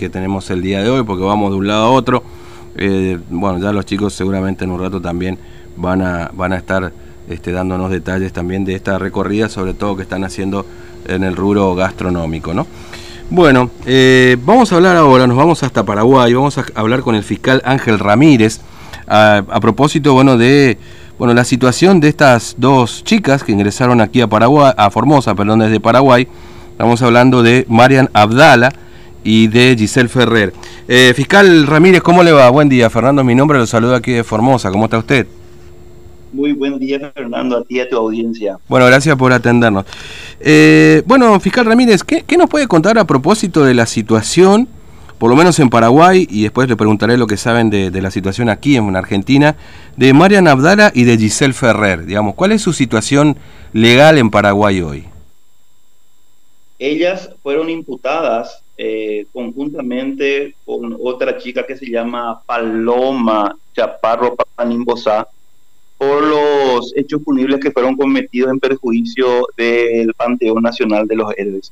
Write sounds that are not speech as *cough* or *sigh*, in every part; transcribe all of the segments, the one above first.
que tenemos el día de hoy, porque vamos de un lado a otro. Eh, bueno, ya los chicos seguramente en un rato también van a, van a estar este, dándonos detalles también de esta recorrida, sobre todo que están haciendo en el rubro gastronómico, ¿no? Bueno, eh, vamos a hablar ahora, nos vamos hasta Paraguay, vamos a hablar con el fiscal Ángel Ramírez a, propósito, bueno, de bueno, la situación de estas dos chicas que ingresaron aquí a Paraguay, a Formosa, perdón, desde Paraguay. Estamos hablando de Marian Abdala y de Giselle Ferrer. Eh, fiscal Ramírez, ¿cómo le va? Buen día, Fernando, mi nombre, lo saludo aquí de Formosa, ¿cómo está usted? Muy buen día, Fernando, a ti y a tu audiencia. Bueno, gracias por atendernos. Eh, bueno, fiscal Ramírez, ¿qué, nos puede contar a propósito de la situación, por lo menos en Paraguay, y después le preguntaré lo que saben de, la situación aquí en Argentina, de Marian Abdala y de Giselle Ferrer? Digamos, ¿cuál es su situación legal en Paraguay hoy? Ellas fueron imputadas eh, conjuntamente con otra chica que se llama Paloma Chaparro Panimbosa por los hechos punibles que fueron cometidos en perjuicio del Panteón Nacional de los Héroes.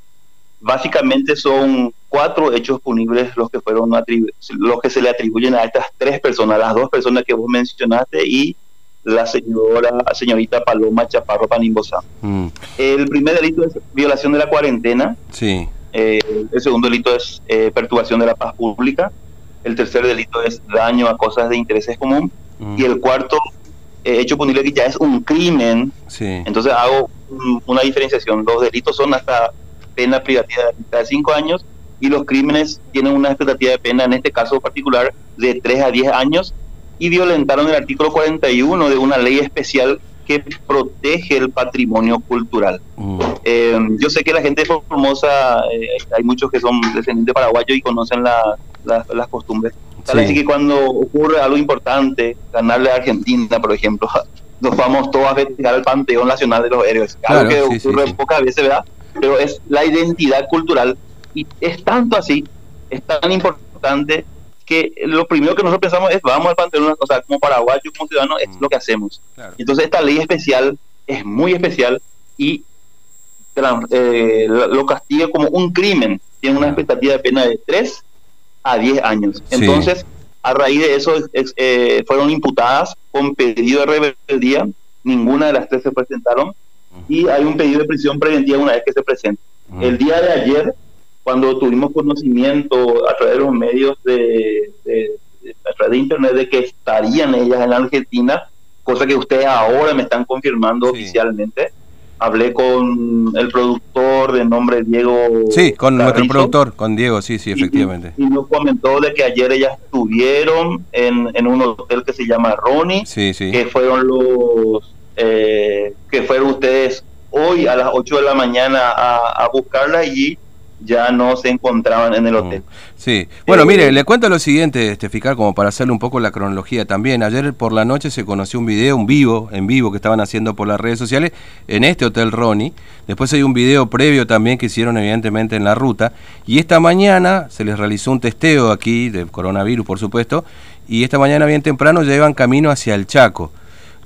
Básicamente son cuatro hechos punibles los que fueron los que se le atribuyen a estas tres personas, las dos personas que vos mencionaste y la señora señorita Paloma Chaparro Panimbosa. Mm. El primer delito es violación de la cuarentena. Sí. Eh, el segundo delito es eh, perturbación de la paz pública. El tercer delito es daño a cosas de interés común. Mm. Y el cuarto eh, hecho punible que ya es un crimen. Entonces hago una diferenciación. Los delitos son hasta pena privativa de cinco años y los crímenes tienen una expectativa de pena, en este caso particular, de 3 a 10 años y violentaron el artículo 41 de una ley especial que protege el patrimonio cultural. Mm. Eh, yo sé que la gente de Formosa, eh, hay muchos que son descendientes paraguayos y conocen las costumbres Así que cuando ocurre algo importante, ganarle a Argentina, por ejemplo, *laughs* nos vamos todos a festejar el Panteón Nacional de los Héroes. Algo que ocurre pocas veces, ¿verdad? Pero es la identidad cultural y es tanto así, es tan importante que lo primero que nosotros pensamos es vamos al Panteón, o sea, como paraguayo, como ciudadano, es mm. lo que hacemos. Entonces esta ley especial es muy especial y eh, lo castiga como un crimen. Tiene una expectativa de pena de tres a 10 años. Entonces, a raíz de eso, eh, fueron imputadas con pedido de rebeldía. Ninguna de las tres se presentaron. Y hay un pedido de prisión preventiva una vez que se presenta. El día de ayer, cuando tuvimos conocimiento a través de los medios de, a través de internet de que estarían ellas en la Argentina, cosa que ustedes ahora me están confirmando oficialmente, hablé con el productor de nombre Diego. Sí, con nuestro productor, con Diego, sí, sí, efectivamente. Y, nos comentó de que ayer ellas estuvieron en, en un hotel que se llama Ronnie, sí, sí. que fueron los eh, que fueron ustedes hoy a las 8 de la mañana a, a buscarla allí ya no se encontraban en el mm. hotel. Sí, bueno, mire, eh, le cuento lo siguiente, este fiscal, como para hacerle un poco la cronología también. Ayer por la noche se conoció un video, un vivo, en vivo, que estaban haciendo por las redes sociales en este hotel Ronnie. Después hay un video previo también que hicieron evidentemente en la ruta. Y esta mañana se les realizó un testeo aquí, de coronavirus por supuesto, y esta mañana bien temprano ya iban camino hacia el Chaco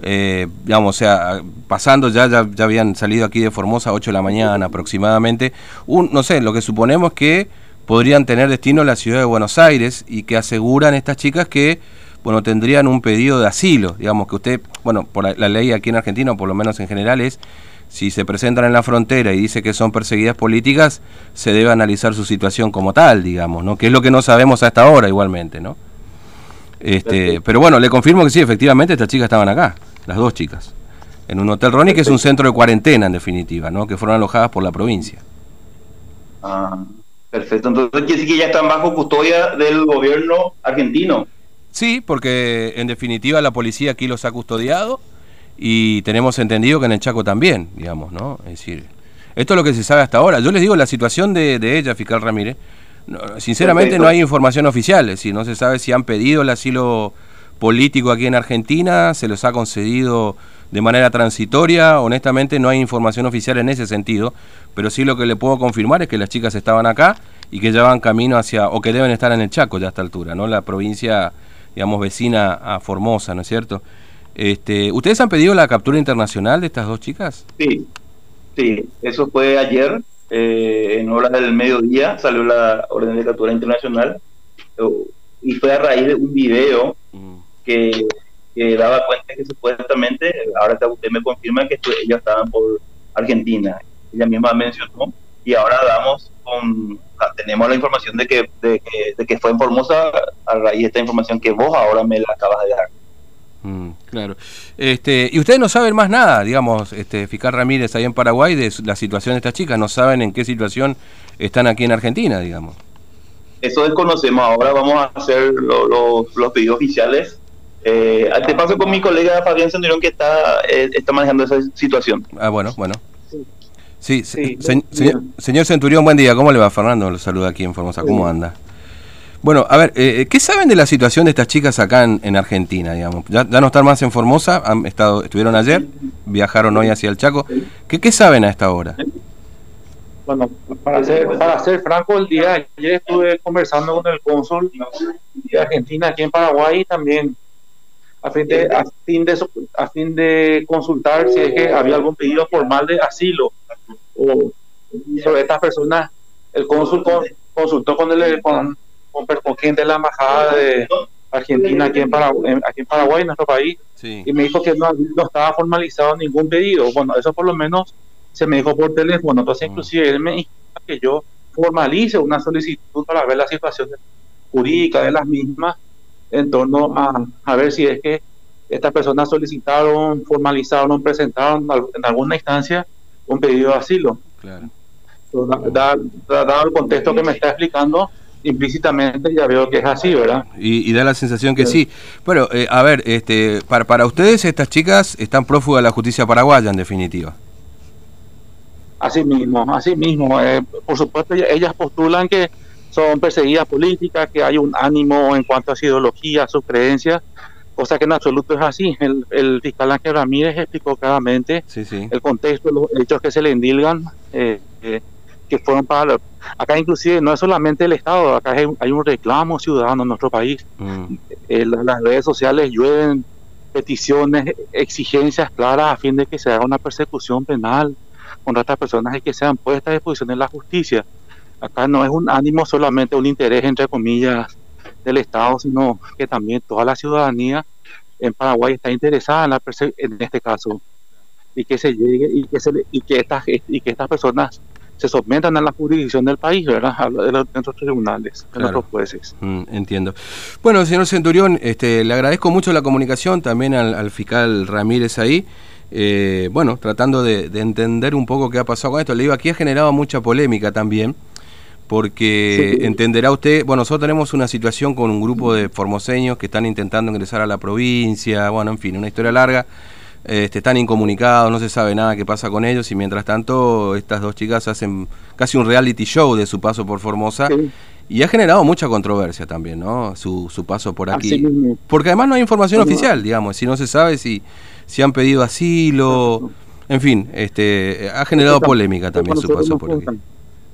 eh, digamos, o sea, pasando ya, ya, habían salido aquí de Formosa a 8 de la mañana aproximadamente, un, no sé, lo que suponemos que podrían tener destino la ciudad de Buenos Aires y que aseguran estas chicas que, bueno, tendrían un pedido de asilo, digamos que usted, bueno, por la, ley aquí en Argentina, o por lo menos en general, es si se presentan en la frontera y dice que son perseguidas políticas, se debe analizar su situación como tal, digamos, ¿no? Que es lo que no sabemos hasta ahora igualmente, ¿no? Este, pero bueno, le confirmo que sí, efectivamente estas chicas estaban acá las dos chicas, en un hotel Ronnie que es un centro de cuarentena en definitiva, ¿no? que fueron alojadas por la provincia. Ah, perfecto. Entonces quiere decir que ya están bajo custodia del gobierno argentino. Sí, porque en definitiva la policía aquí los ha custodiado y tenemos entendido que en el Chaco también, digamos, ¿no? Es decir, esto es lo que se sabe hasta ahora. Yo les digo, la situación de, ella, fiscal Ramírez, sinceramente no hay información oficial, es decir, no se sabe si han pedido el asilo político aquí en Argentina, se los ha concedido de manera transitoria, honestamente no hay información oficial en ese sentido, pero sí lo que le puedo confirmar es que las chicas estaban acá y que ya van camino hacia, o que deben estar en el Chaco ya a esta altura, ¿no? La provincia, digamos, vecina a Formosa, ¿no es cierto? Este, ¿Ustedes han pedido la captura internacional de estas dos chicas? Sí, sí, eso fue ayer, eh, en horas del mediodía salió la orden de captura internacional y fue a raíz de un video mm. que, daba cuenta que supuestamente, ahora usted me confirma que ellos estaban por Argentina, ella misma mencionó, y ahora damos con, tenemos la información de que, de, que fue en Formosa a raíz de esta información que vos ahora me la acabas de dar. Mm, claro. Este, y ustedes no saben más nada, digamos, este, Fiscal Ramírez ahí en Paraguay, de la situación de estas chicas, no saben en qué situación están aquí en Argentina, digamos. Eso desconocemos, ahora vamos a hacer los pedidos oficiales. Eh, te paso con mi colega Fabián Centurión que está, eh, está manejando esa situación. Ah, bueno, bueno. Sí, señor Centurión, buen día. ¿Cómo le va, Fernando? Lo saluda aquí en Formosa. ¿Cómo anda? Bueno, a ver, eh, ¿qué saben de la situación de estas chicas acá en, Argentina, digamos? Ya, no están más en Formosa, han estado, estuvieron ayer, viajaron hoy hacia el Chaco. ¿Qué, saben a esta hora? Bueno, para ser, para ser franco, el día ayer estuve conversando con el cónsul de Argentina aquí en Paraguay también a fin de a fin de a fin de consultar si es que había algún pedido formal de asilo o sobre estas personas el cónsul consultó con el con, con gente de la embajada de Argentina aquí en Paraguay, aquí en Paraguay, nuestro país, y me dijo que no, estaba formalizado ningún pedido. Bueno, eso por lo menos se me dijo por teléfono. Entonces, mm. inclusive él me dijo que yo formalice una solicitud para ver la situación jurídica de las mismas en torno a, a ver si es que estas personas solicitaron, formalizaron, presentaron en alguna instancia un pedido de asilo. Claro. Dado el contexto que me está explicando, implícitamente ya veo que es así, ¿verdad? Y, da la sensación que sí. Bueno, eh, a ver, este, para, para ustedes estas chicas están prófugas de la justicia paraguaya en definitiva. Así mismo, así mismo. Eh, por supuesto, ellas postulan que son perseguidas políticas, que hay un ánimo en cuanto a su ideología, a sus creencias, cosa que en absoluto es así. El, el fiscal Ángel Ramírez explicó claramente el contexto, los hechos que se le endilgan. Eh, eh que fueron para... Acá inclusive no es solamente el Estado, acá hay, un reclamo ciudadano en nuestro país. Mm. Eh, las redes sociales llueven peticiones, exigencias claras a fin de que se haga una persecución penal contra estas personas y que sean puestas a disposición de la justicia. Acá no es un ánimo solamente un interés, entre comillas, del Estado, sino que también toda la ciudadanía en Paraguay está interesada en, la en este caso y que se llegue y que se y que estas y que estas personas se sometan a la jurisdicción del país, ¿verdad? De, nuestros tribunales, de nuestros jueces. Mm, entiendo. Bueno, señor Centurión, este, le agradezco mucho la comunicación también al, fiscal Ramírez ahí. Eh, bueno, tratando de, entender un poco qué ha pasado con esto. Le digo, aquí ha generado mucha polémica también, porque entenderá usted, bueno, nosotros tenemos una situación con un grupo de formoseños que están intentando ingresar a la provincia, bueno, en fin, una historia larga este, están incomunicados, no se sabe nada qué pasa con ellos y mientras tanto estas dos chicas hacen casi un reality show de su paso por Formosa y ha generado mucha controversia también, ¿no? Su, su paso por aquí. Porque además no hay información oficial, digamos, si no se sabe si, si han pedido asilo, en fin, este, ha generado polémica también su paso por aquí.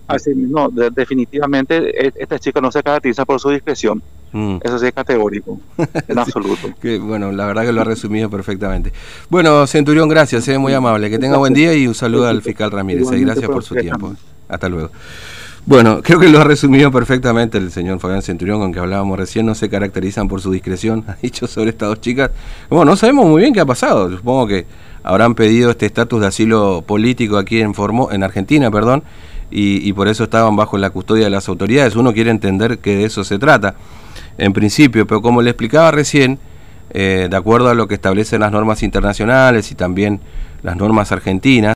Así, no, definitivamente e, esta chica no se caracteriza por su discreción. Mm. Eso sí es categórico, en *laughs* absoluto. bueno, la verdad que lo ha resumido perfectamente. Bueno, Centurión, gracias, es eh, muy amable. Que tenga buen día y un saludo al fiscal Ramírez. Eh, gracias por su tiempo. Hasta luego. Bueno, creo que lo ha resumido perfectamente el señor Fabián Centurión, con que hablábamos recién, no se caracterizan por su discreción, *laughs* ha dicho sobre estas dos chicas. Bueno, no sabemos muy bien qué ha pasado, supongo que habrán pedido este estatus de asilo político aquí en, Formo, en Argentina, perdón, y, por eso estaban bajo la custodia de las autoridades. Uno quiere entender que de eso se trata, en principio, pero como le explicaba recién, eh, de acuerdo a lo que establecen las normas internacionales y también las normas argentinas,